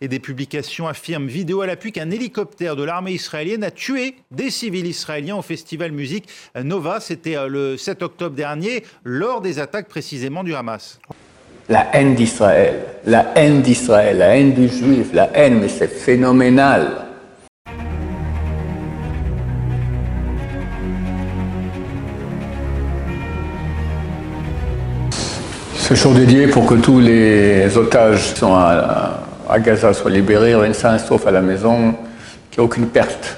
Et des publications affirment, vidéo à l'appui, qu'un hélicoptère de l'armée israélienne a tué des civils israéliens au festival musique Nova. C'était euh, le 7 octobre dernier, lors des attaques précisément du Hamas. La haine d'Israël, la haine d'Israël, la haine du juif, la haine, mais c'est phénoménal. Ce jour dédié pour que tous les otages qui sont à, Gaza soient libérés, rien sain sauf à la maison, qu'il n'y ait aucune perte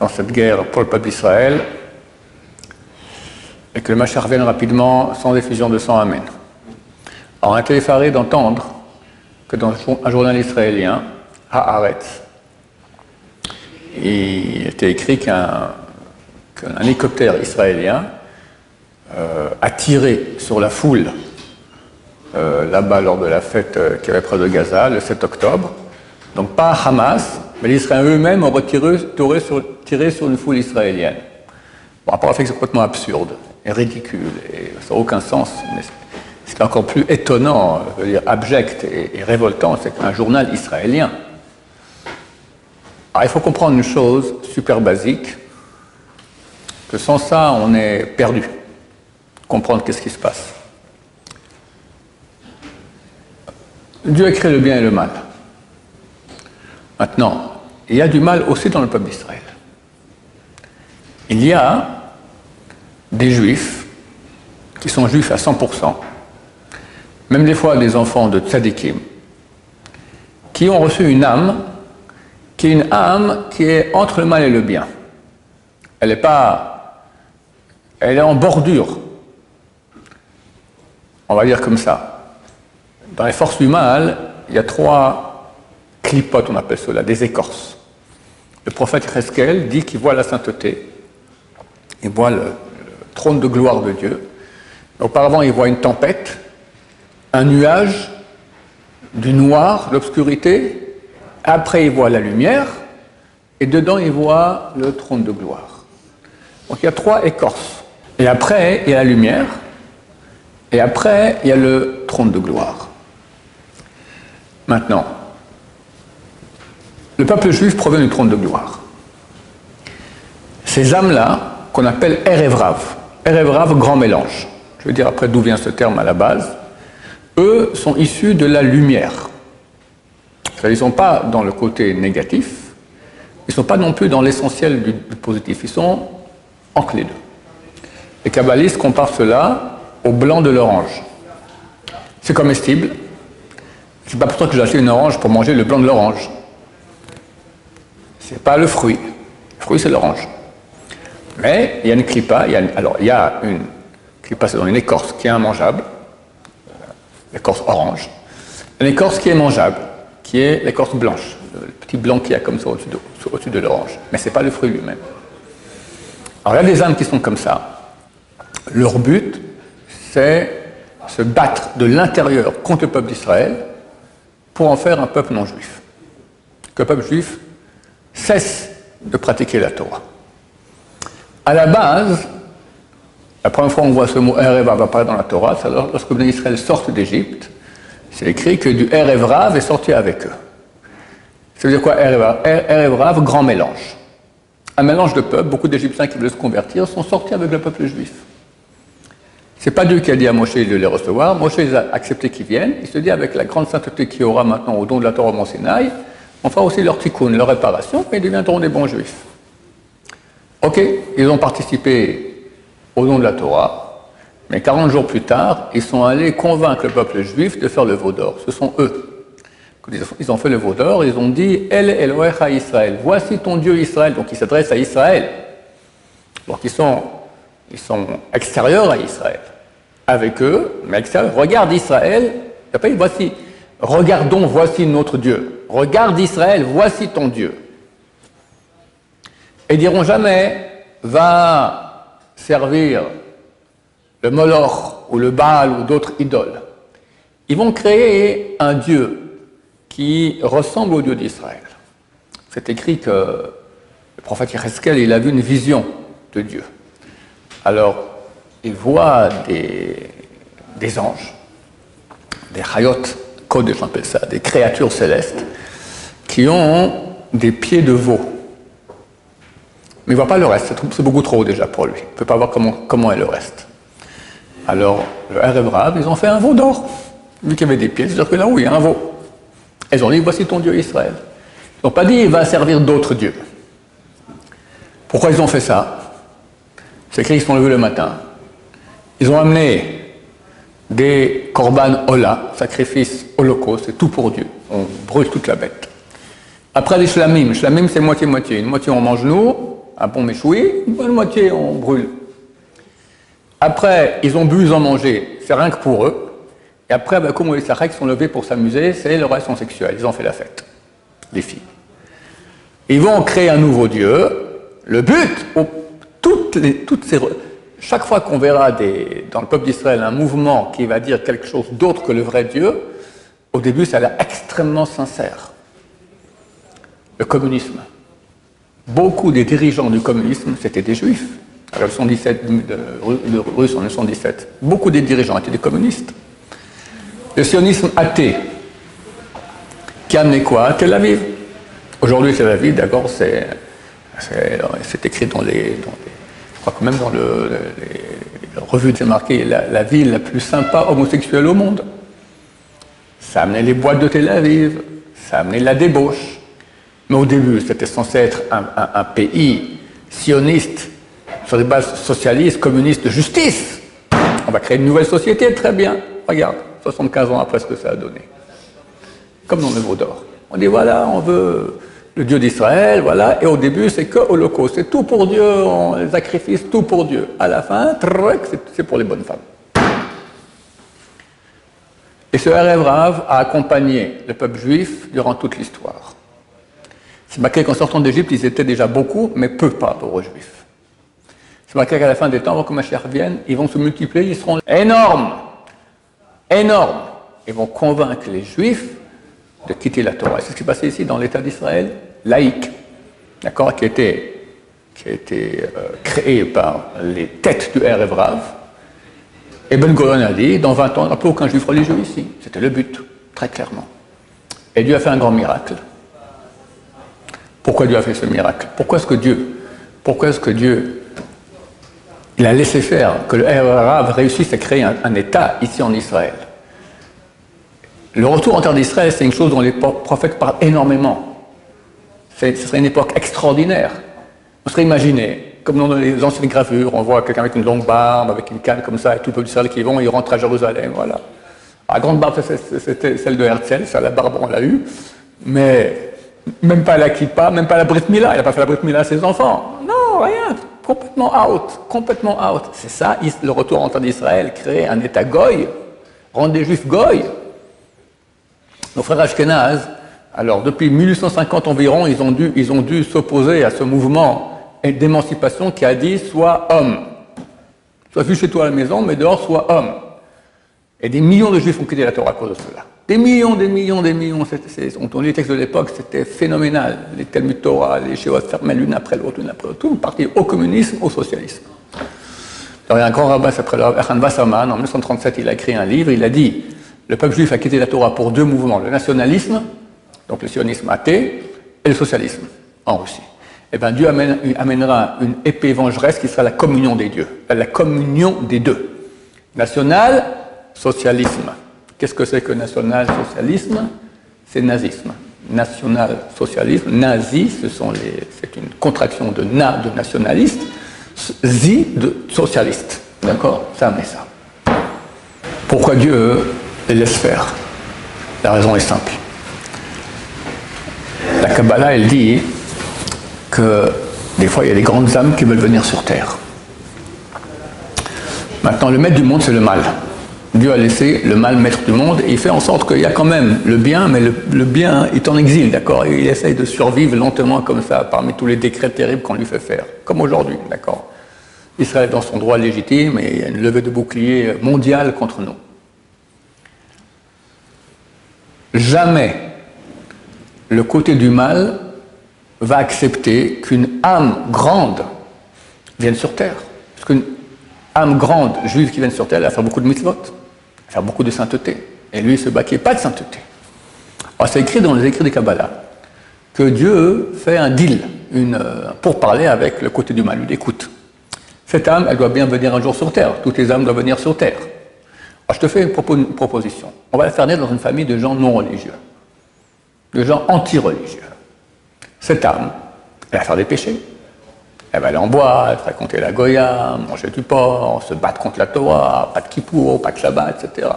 dans cette guerre pour le peuple d'Israël, et que le Machar revienne rapidement sans effusion de sang. Amen. Alors on été effaré d'entendre que dans un journal israélien, Haaretz, il était écrit qu'un hélicoptère israélien euh, a tiré sur la foule là-bas lors de la fête euh, qui avait près de Gaza, le 7 octobre. Donc pas Hamas, mais les Israéliens eux-mêmes ont retiré, tiré sur une foule israélienne. Bon, rapport à fait, c'est complètement absurde et ridicule, et ça n'a aucun sens. Mais encore plus étonnant, je veux dire abject et, révoltant, c'est qu'un journal israélien. Alors, il faut comprendre une chose super basique, que sans ça, on est perdu. Comprendre qu'est-ce qui se passe. Dieu a créé le bien et le mal. Maintenant, il y a du mal aussi dans le peuple d'Israël. Il y a des juifs qui sont juifs à 100%, même des fois des enfants de tzadikim, qui ont reçu une âme qui est une âme qui est entre le mal et le bien. Elle n'est pas. Elle est en bordure. On va dire comme ça. Dans les forces du mal, il y a trois clipotes, on appelle cela, des écorces. Le prophète Reskel dit qu'il voit la sainteté, il voit le, trône de gloire de Dieu. Auparavant, il voit une tempête, un nuage, du noir, l'obscurité. Après, il voit la lumière, et dedans, il voit le trône de gloire. Donc il y a trois écorces. Et après, il y a la lumière, et après, il y a le trône de gloire. Maintenant, le peuple juif provient du trône de gloire. Ces âmes-là, qu'on appelle Erevrav, Erevrav, grand mélange, je veux dire après d'où vient ce terme à la base, eux sont issus de la lumière. Ils ne sont pas dans le côté négatif, ils ne sont pas non plus dans l'essentiel du, positif, ils sont entre deux. Les kabbalistes comparent cela au blanc de l'orange. C'est comestible, c'est pas pour que j'ai acheté une orange pour manger le blanc de l'orange. C'est pas le fruit. Le fruit, c'est l'orange. Mais il y a une clipa, il y a alors il y a une clipa, c'est dans une écorce qui est immangeable, l'écorce orange, une écorce qui est mangeable, qui est l'écorce blanche, le petit blanc qui y a comme ça au-dessus de, de l'orange. Mais ce n'est pas le fruit lui-même. Alors il y a des âmes qui sont comme ça. Leur but, c'est se battre de l'intérieur contre le peuple d'Israël pour en faire un peuple non juif. Que le peuple juif cesse de pratiquer la Torah. À la base, la première fois qu'on voit ce mot Erev apparaître dans la Torah, c'est lorsque les Israël sortent d'Égypte, c'est écrit que du Erev est sorti avec eux. Ça veut dire quoi Erev grand mélange. Un mélange de peuples, beaucoup d'Égyptiens qui veulent se convertir sont sortis avec le peuple juif. C'est pas Dieu qui a dit à Moshe de les recevoir. Moshe a acceptés qu'ils viennent. Il se dit avec la grande sainteté qu'il y aura maintenant au don de la Torah au Mont Sinaï, on fera aussi leur tikkun, leur réparation, et ils deviendront des bons juifs. Ok, ils ont participé au don de la Torah, mais 40 jours plus tard, ils sont allés convaincre le peuple juif de faire le veau d'or. Ce sont eux. Ils ont fait le veau d'or, ils ont dit El Elohecha Israël, voici ton Dieu Israël. Donc ils s'adressent à Israël. Donc ils sont, ils sont extérieurs à Israël avec eux, mais regarde Israël, après, voici, regardons, voici notre Dieu. Regarde Israël, voici ton Dieu. Et diront jamais, va servir le Moloch ou le Baal ou d'autres idoles. Ils vont créer un Dieu qui ressemble au Dieu d'Israël. C'est écrit que le prophète Yereskel, il a vu une vision de Dieu. Alors, il voit des, anges, des hayot, code j'appelle ça, des créatures célestes, qui ont des pieds de veau. Mais il ne voit pas le reste, c'est beaucoup trop déjà pour lui. Il ne peut pas voir comment, comment est le reste. Alors, le Erev ils ont fait un veau d'or. Vu qu'il y avait des pieds, c'est-à-dire que là, oui, il y a un veau. Ils ont dit, voici ton Dieu Israël. Ils n'ont pas dit, il va servir d'autres dieux. Pourquoi ils ont fait ça? C'est qu'ils sont levés le matin. Ils ont amené des korban ola, sacrifices holocauste, c'est tout pour Dieu. On brûle toute la bête. Après les shlamim, shlamim c'est moitié-moitié. Une moitié on mange nous, un bon méchoui, une moitié on brûle. Après, ils ont bu, ils ont mangé, c'est rien que pour eux. Et après, ben, comme les Sareks sont levés pour s'amuser, c'est le relation sexuelle. Ils ont fait la fête, les filles. Ils vont créer un nouveau Dieu. Le but, chaque fois qu'on verra dans le peuple d'Israël un mouvement qui va dire quelque chose d'autre que le vrai Dieu, au début, ça a l'air extrêmement sincère. Le communisme. Beaucoup des dirigeants du communisme, c'était des juifs. À la 17, de, russe en 1917. Beaucoup des dirigeants étaient des communistes. Le sionisme athée, qui a amené quoi Tel Aviv? Aujourd'hui, Tel Aviv, d'accord, c'est, écrit dans les, crois que même dans le, les, revues, c'est marqué la, ville la plus sympa homosexuelle au monde. Ça a amené les boîtes de Tel Aviv, ça a amené la débauche. Mais au début, c'était censé être un pays sioniste sur des bases socialistes, communistes, de justice. On va créer une nouvelle société, très bien. Regarde, 75 ans après ce que ça a donné. Comme dans le Veau d'Or. On dit voilà, on veut le Dieu d'Israël, voilà, et au début c'est que holocauste, c'est tout pour Dieu, on les tout pour Dieu. À la fin, c'est pour les bonnes femmes. Et ce rêve Rav a accompagné le peuple juif durant toute l'histoire. C'est marqué qu'en sortant d'Égypte, ils étaient déjà beaucoup, mais peu par rapport aux juifs. C'est marqué qu'à la fin des temps, avant que Mashiach vienne, ils vont se multiplier, ils seront énormes. Énormes. Ils vont convaincre les Juifs de quitter la Torah. C'est ce qui s'est passé ici dans l'État d'Israël, laïque, d'accord, qui a été, qui euh, créé par les têtes du R. Rav. Et Ben Gurion a dit, dans 20 ans, il n'y aura plus aucun juif religieux ici. C'était le but, très clairement. Et Dieu a fait un grand miracle. Pourquoi Dieu a fait ce miracle? Pourquoi est-ce que Dieu, pourquoi est-ce que Dieu il a laissé faire, que le Rav réussisse à créer un, État ici en Israël? Le retour en terre d'Israël, c'est une chose dont les prophètes parlent énormément. Ce serait une époque extraordinaire. On serait imaginé, comme dans les anciennes gravures, on voit quelqu'un avec une longue barbe, avec une canne comme ça, et tout le peuple d'Israël qui vont, ils rentrent à Jérusalem, voilà. La grande barbe, c'était celle de Herzl, ça, la barbe, on l'a eu, mais même pas la kippa, même pas la Brit Mila, il n'a pas fait la Brit Mila à ses enfants. Non, rien complètement out, complètement out. C'est ça, le retour en temps d'Israël, créer un État goy, rendre les juifs goy. Nos frères Ashkenaz, alors depuis 1850 environ, ils ont dû, s'opposer à ce mouvement d'émancipation qui a dit soit homme, soit vu chez toi à la maison, mais dehors soit homme. Et des millions de juifs ont quitté la Torah à cause de cela. Des millions, des millions, des millions. on les textes de l'époque, c'était phénoménal. Les Talmud Torah, les Shéot fermaient l'une après l'autre, l'une après l'autre. Tout parti au communisme, au socialisme. Il y a un grand rabbin, s'appelle Erhan Wasserman, en 1937, il a écrit un livre, il a dit le peuple juif a quitté la Torah pour deux mouvements, le nationalisme, donc le sionisme athée, et le socialisme en Russie. Eh bien, Dieu amènera une épée vengeresse qui sera la communion des dieux, la communion des deux. National, socialisme. Qu'est-ce que c'est que national-socialisme C'est nazisme. National-socialisme, nazi, c'est une contraction de na de nationaliste, zi de socialiste. D'accord? Ça mais ça. Pourquoi Dieu les laisse faire La raison est simple. La Kabbalah, elle dit que des fois, il y a des grandes âmes qui veulent venir sur Terre. Maintenant, le maître du monde, c'est le mal. Dieu a laissé le mal maître du monde et il fait en sorte qu'il y a quand même le bien, mais le, bien est en exil, d'accord? Il essaye de survivre lentement comme ça, parmi tous les décrets terribles qu'on lui fait faire, comme aujourd'hui, d'accord? Israël est dans son droit légitime et il y a une levée de bouclier mondiale contre nous. Jamais le côté du mal va accepter qu'une âme grande vienne sur terre. Parce qu'une âme grande juive qui vient sur terre, elle va faire beaucoup de mitzvot. faire beaucoup de sainteté. Et lui, il se bat qu'il n'y pas de sainteté. Alors, c'est écrit dans les écrits des Kabbalah que Dieu fait un deal euh, pour parler avec le côté du mal. Il écoute, cette âme, elle doit bien venir un jour sur Terre. Toutes les âmes doivent venir sur Terre. Alors, je te fais une, proposition. On va la faire naître dans une famille de gens non religieux, de gens anti-religieux. Cette âme, elle va faire des péchés. Elle va aller en boîte, raconter la Goya, manger du porc, se battre contre la Torah, pas de kippour, pas de Shabbat, etc.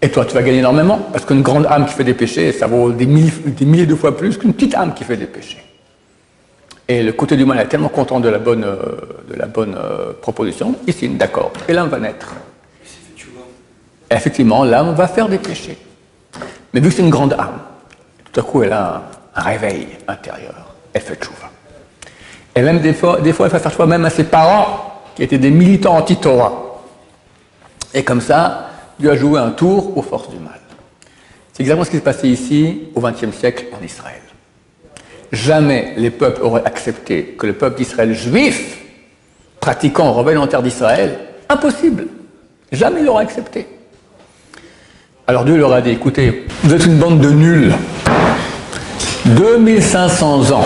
Et toi, tu vas gagner énormément, parce qu'une grande âme qui fait des péchés, ça vaut des milliers, de fois plus qu'une petite âme qui fait des péchés. Et le côté du mal est tellement content de la bonne, euh, de la bonne euh, proposition, il signe, d'accord. Et l'âme va naître. Effectivement, l'âme va faire des péchés. Mais vu que c'est une grande âme, tout à coup, elle a un, réveil intérieur. Elle fait tchouva. Et même des fois, des fois, elle va faire tchouva même à ses parents, qui étaient des militants anti-Torah. Et comme ça, Dieu a joué un tour aux forces du mal. C'est exactement ce qui s'est passé ici au XXe siècle en Israël. Jamais les peuples auraient accepté que le peuple d'Israël juif, pratiquant rebelle en terre d'Israël, impossible. Jamais ils l'auraient accepté. Alors Dieu leur a dit, écoutez, vous êtes une bande de nuls. 2500 ans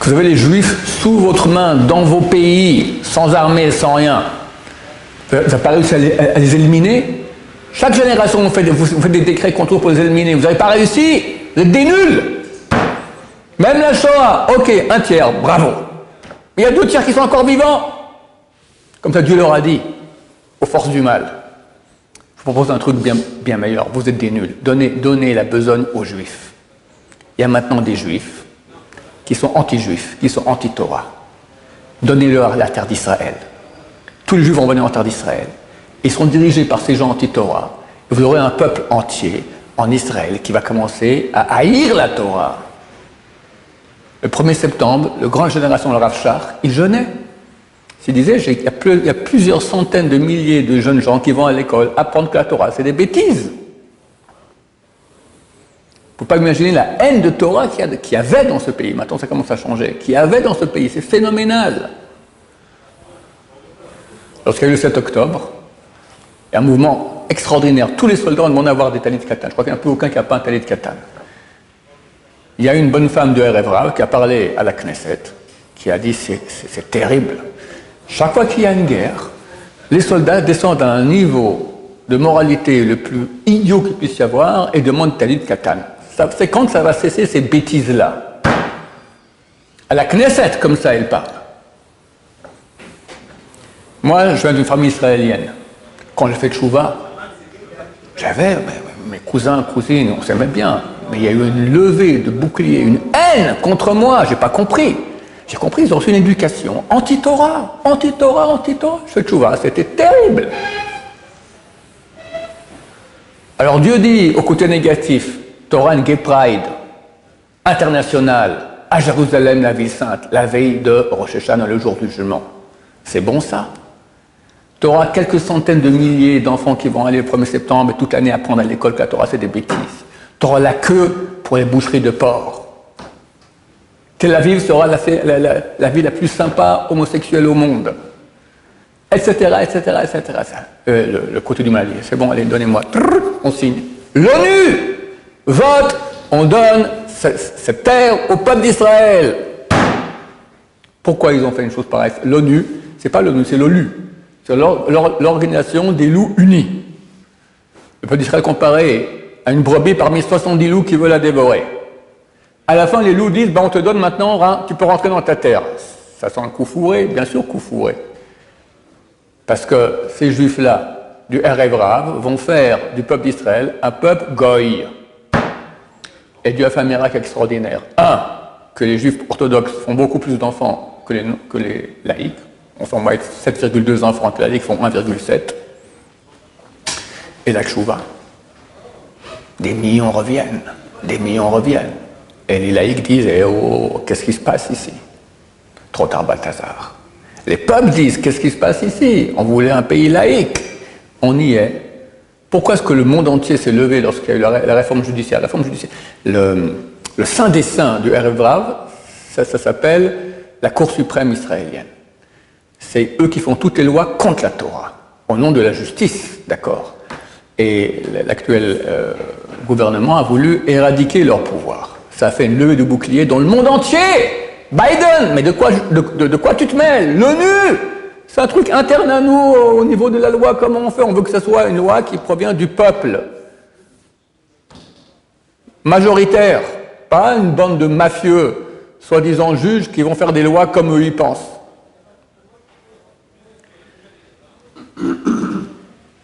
que vous avez les juifs sous votre main, dans vos pays, sans armée, sans rien. Vous n'avez pas réussi à les éliminer? Chaque génération, vous faites, des décrets contre pour les éliminer. Vous n'avez pas réussi? Vous êtes des nuls. Même la Shoah, ok, un tiers, bravo. Mais il y a deux tiers qui sont encore vivants. Comme ça, Dieu leur a dit, aux forces du mal. Je vous propose un truc bien, meilleur. Vous êtes des nuls. Donnez, la besogne aux juifs. Il y a maintenant des juifs qui sont anti-juifs, qui sont anti-Torah. Donnez-leur la terre d'Israël. Tous les juifs vont venir en terre d'Israël. Ils seront dirigés par ces gens anti-Torah. Vous aurez un peuple entier en Israël qui va commencer à haïr la Torah. Le 1er septembre, le grand génération, le Rav il jeûnait. Il disait, il y, a il y, a plusieurs centaines de milliers de jeunes gens qui vont à l'école apprendre que la Torah, c'est des bêtises. Il ne faut pas imaginer la haine de Torah qu'il y, avait dans ce pays. Maintenant, ça commence à changer. Qu'il y avait dans ce pays. C'est phénoménal. Lorsqu'il y a eu le 7 octobre, et un mouvement extraordinaire. Tous les soldats ont demandé à avoir des talis de katane. Je crois qu'il n'y a plus aucun qui n'a pas un talit de katane. Il y a une bonne femme de Erevra qui a parlé à la Knesset, qui a dit c'est terrible. Chaque fois qu'il y a une guerre, les soldats descendent à un niveau de moralité le plus idiot qu'il puisse y avoir et demandent talit de katane. C'est quand ça va cesser ces bêtises-là? À la Knesset, comme ça, elle parle. Moi, je viens d'une famille israélienne. Quand j'ai fait Tchouva, j'avais mes cousins, cousines, on s'aimait bien, mais il y a eu une levée de bouclier, une haine contre moi, j'ai pas compris. J'ai compris, ils ont reçu une éducation anti-Torah, anti-Torah, anti-Torah. Je Tchouva, c'était terrible. Alors Dieu dit au côté négatif, Torah and Gay Pride, international, à Jérusalem, la ville sainte, la veille de Rosh Hashanah, le jour du jugement. C'est bon ça? Tu auras quelques centaines de milliers d'enfants qui vont aller le 1er septembre et toute l'année apprendre à l'école que la Torah c'est des bêtises. Tu auras la queue pour les boucheries de porc. Tel Aviv sera la, ville la plus sympa homosexuelle au monde. Etc., etc., etc. le, côté du mal, c'est bon, allez, donnez-moi. On signe. L'ONU vote, on donne cette terre au peuple d'Israël. Pourquoi ils ont fait une chose pareille? L'ONU, c'est pas l'ONU, c'est l'OLU. C'est l'organisation des loups unis. Le peuple d'Israël comparé à une brebis parmi 70 loups qui veulent la dévorer. À la fin, les loups disent, ben, on te donne maintenant, tu peux rentrer dans ta terre. Ça sent le coup fourré, bien sûr coup fourré. Parce que ces juifs-là, du Erev vont faire du peuple d'Israël un peuple goy. Et Dieu a fait un miracle extraordinaire. Un, que les juifs orthodoxes font beaucoup plus d'enfants que les, que les laïcs, on va être 7,2 enfants la Ligue font 1,7. Et la Chouva. Des millions reviennent, des millions reviennent. Et les laïcs disent eh oh, qu'est-ce qui se passe ici? Trop tard, Balthazar. Les peuples disent Qu'est-ce qui se passe ici? On voulait un pays laïque. On y est. Pourquoi est-ce que le monde entier s'est levé lorsqu'il y a eu la, réforme judiciaire? La réforme judiciaire. Le, Saint des Saints du Erev ça s'appelle la Cour suprême israélienne c'est eux qui font toutes les lois contre la Torah. au nom de la justice, d'accord? Et l'actuel euh, gouvernement a voulu éradiquer leur pouvoir. Ça fait une levée de bouclier dans le monde entier. Biden, mais de quoi, de, quoi tu te mêles? L'ONU C'est un truc interne à nous au niveau de la loi. Comment on fait? On veut que ce soit une loi qui provient du peuple. Majoritaire, pas une bande de mafieux, soi-disant juges, qui vont faire des lois comme eux y pensent.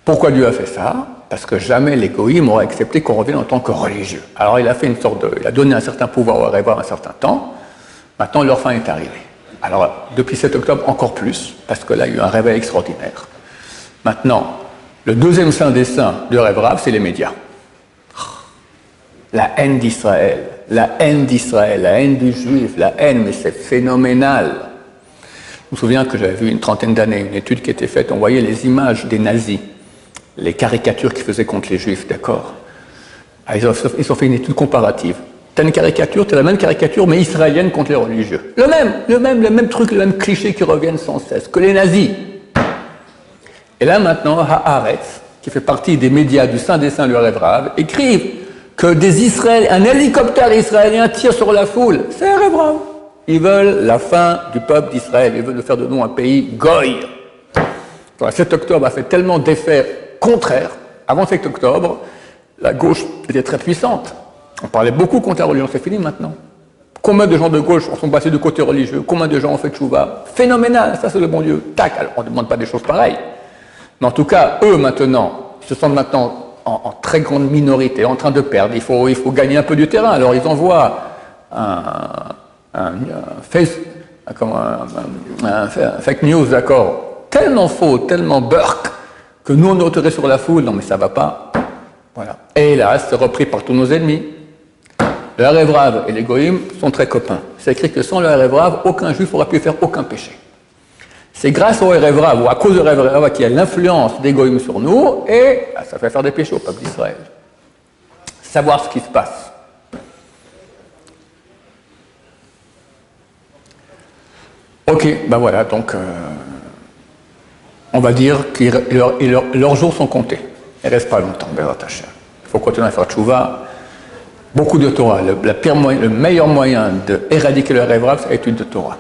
Pourquoi Dieu a fait ça? Parce que jamais les goïms auraient accepté qu'on revienne en tant que religieux. Alors il a fait une sorte de... Il a donné un certain pouvoir au rêveur un certain temps. Maintenant, leur fin est arrivée. Alors, depuis 7 octobre, encore plus, parce que là, il y a eu un réveil extraordinaire. Maintenant, le deuxième saint des saints du rêve rave, c'est les médias. La haine d'Israël, la haine d'Israël, la haine du juif, la haine, mais c'est phénoménal. Je me souviens que j'avais vu une trentaine d'années une étude qui était faite, on voyait les images des nazis, les caricatures qu'ils faisaient contre les juifs, d'accord ah, ils, ont, fait une étude comparative. Tu as une caricature, tu as la même caricature, mais israélienne contre les religieux. Le même, le même, le même truc, le même cliché qui reviennent sans cesse, que les nazis. Et là maintenant, Haaretz, qui fait partie des médias du Saint des Saints, le Rêve écrivent que des Israéliens, un hélicoptère israélien tire sur la foule. C'est un rêve ils veulent la fin du peuple d'Israël. Ils veulent faire de nous un pays goy. Le 7 octobre a fait tellement d'effets contraires. Avant 7 octobre, la gauche était très puissante. On parlait beaucoup contre la religion. C'est fini maintenant. Combien de gens de gauche sont passés du côté religieux? Combien de gens ont fait chouva? Phénoménal, ça c'est le bon Dieu. Tac, alors on ne demande pas des choses pareilles. Mais en tout cas, eux maintenant, se sentent maintenant en, très grande minorité, en train de perdre. Il faut, il faut gagner un peu du terrain. Alors ils envoient un, un, fake news, d'accord, tellement faux, tellement burk, que nous on est sur la foule, non mais ça va pas. Voilà. Et là, c'est repris par tous nos ennemis. Le Rêve et les Goïm sont très copains. C'est écrit que sans le Rêve aucun juif n'aurait pu faire aucun péché. C'est grâce au Rêve ou à cause du Rêve qu'il y a l'influence des Goïm sur nous, et ça fait faire des péchés au peuple d'Israël. Savoir ce qui se passe. Ok, ben voilà, donc euh, on va dire que leurs jours sont comptés. Ils ne restent pas longtemps, Il faut continuer à faire tchouva. Beaucoup de Torah. Le, le meilleur moyen d'éradiquer le rêve c'est l'étude de Torah.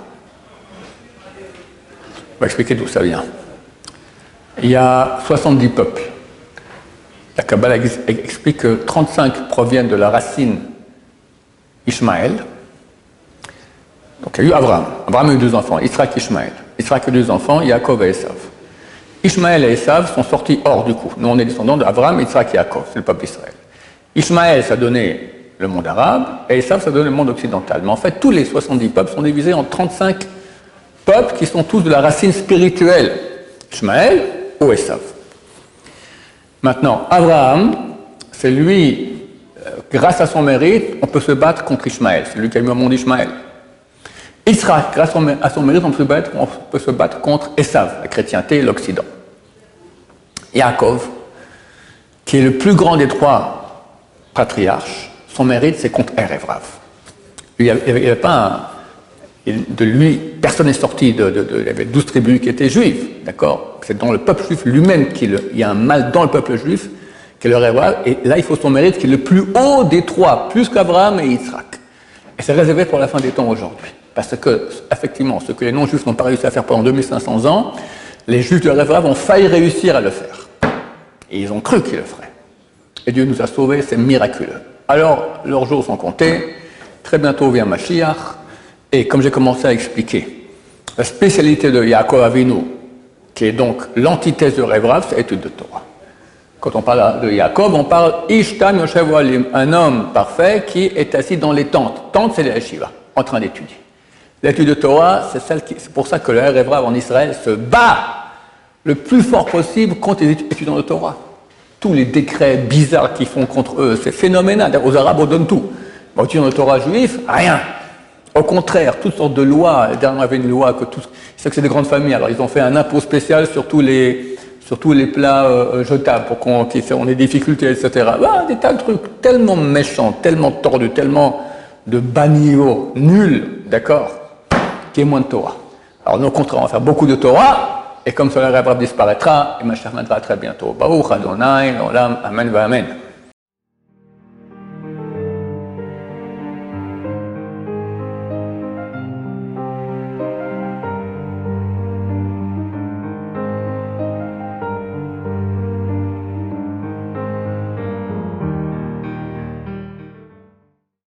On va expliquer d'où ça vient. Il y a 70 peuples. La Kabbalah explique que 35 proviennent de la racine Ishmaël, donc il y a eu Abraham. Abraham a eu deux enfants, Israël et Ishmaël. Israël a eu deux enfants, Yaakov et Esav. Ishmaël et Esav sont sortis hors du coup. Nous, on est descendants d'Abraham, Israël et Yaakov, c'est le peuple d'Israël. Ishmaël, ça donnait le monde arabe, et Esav, ça donnait le monde occidental. Mais en fait, tous les 70 peuples sont divisés en 35 peuples qui sont tous de la racine spirituelle. Ishmaël ou Esav. Maintenant, Abraham, c'est lui, euh, grâce à son mérite, on peut se battre contre Ishmaël. C'est lui qui a mis au monde Ishmaël. Israël, grâce à son mérite, on peut se battre, contre Esav, la chrétienté et l'Occident. Yaakov, qui est le plus grand des trois patriarches, son mérite, c'est contre Erevrav. Il n'y avait, pas de lui, personne n'est sorti de, Il y avait douze tribus qui étaient juives, d'accord? C'est dans le peuple juif lui-même qu'il y a un mal dans le peuple juif, qui est le et là il faut son mérite qui est le plus haut des trois, plus qu'Abraham et Yitzhak. Et c'est réservé pour la fin des temps aujourd'hui. Parce que, effectivement, ce que les non-juifs n'ont pas réussi à faire pendant 2500 ans, les juifs de Rêve ont failli réussir à le faire. Et ils ont cru qu'ils le feraient. Et Dieu nous a sauvés, c'est miraculeux. Alors, leurs jours sont comptés. Très bientôt vient Mashiach. Et comme j'ai commencé à expliquer, la spécialité de Yaakov Avinu, qui est donc l'antithèse de Rêve c'est l'étude de Torah. Quand on parle de Yaakov, on parle Ishtam Yoshev un homme parfait qui est assis dans les tentes. Tentes, c'est les yeshiva, en train d'étudier. L'étude de Torah, c'est pour ça que le Hébraï en Israël se bat le plus fort possible contre les étudiants de Torah. Tous les décrets bizarres qu'ils font contre eux, c'est phénoménal. Aux Arabes, on donne tout. Aux étudiants de Torah juifs, rien. Au contraire, toutes sortes de lois. Dernièrement, il une loi que tous. C'est que c'est des grandes familles. Alors, ils ont fait un impôt spécial sur tous les, les plats euh, jetables pour qu'on ait des difficultés, etc. Ah, des tas de trucs tellement méchants, tellement tordus, tellement de bas nuls, d'accord? moins de Torah. Alors, nous, au on va faire beaucoup de Torah, et comme cela, la disparaîtra, et ma chère très bientôt. Baruch Adonai, Olam, Amen, va Amen.